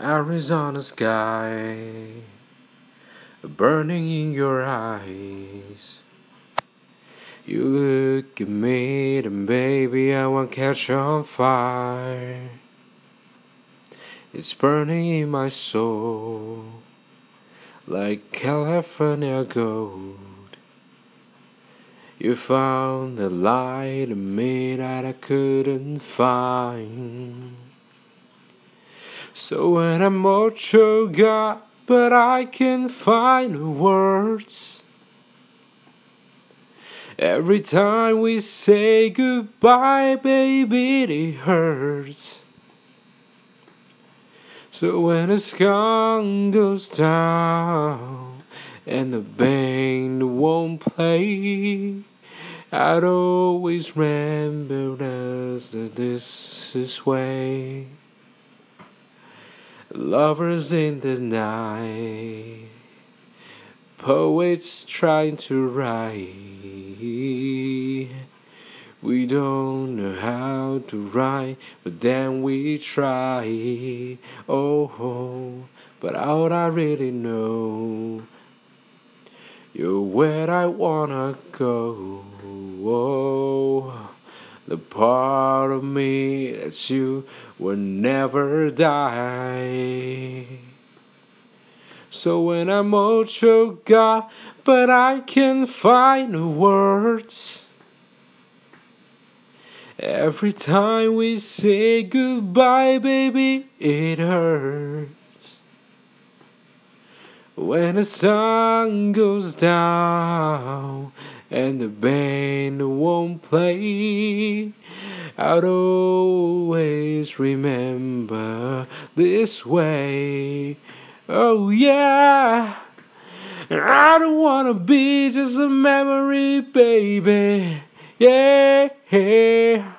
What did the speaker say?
Arizona sky burning in your eyes. You look at me, and baby, I want to catch on fire. It's burning in my soul like California gold. You found the light in me that I couldn't find. So when I'm all choked up, but I can't find the words. Every time we say goodbye, baby, it hurts. So when the sun goes down and the band won't play, I'd always remember that this is way. Lovers in the night, poets trying to write. We don't know how to write, but then we try. Oh, but all I really know, you're where I wanna go. Oh, the part of me that you will never die. So when I'm all choked up, but I can't find words. Every time we say goodbye, baby, it hurts. When the sun goes down and the band won't play, I'd always remember this way. Oh, yeah. I don't wanna be just a memory, baby. Yeah.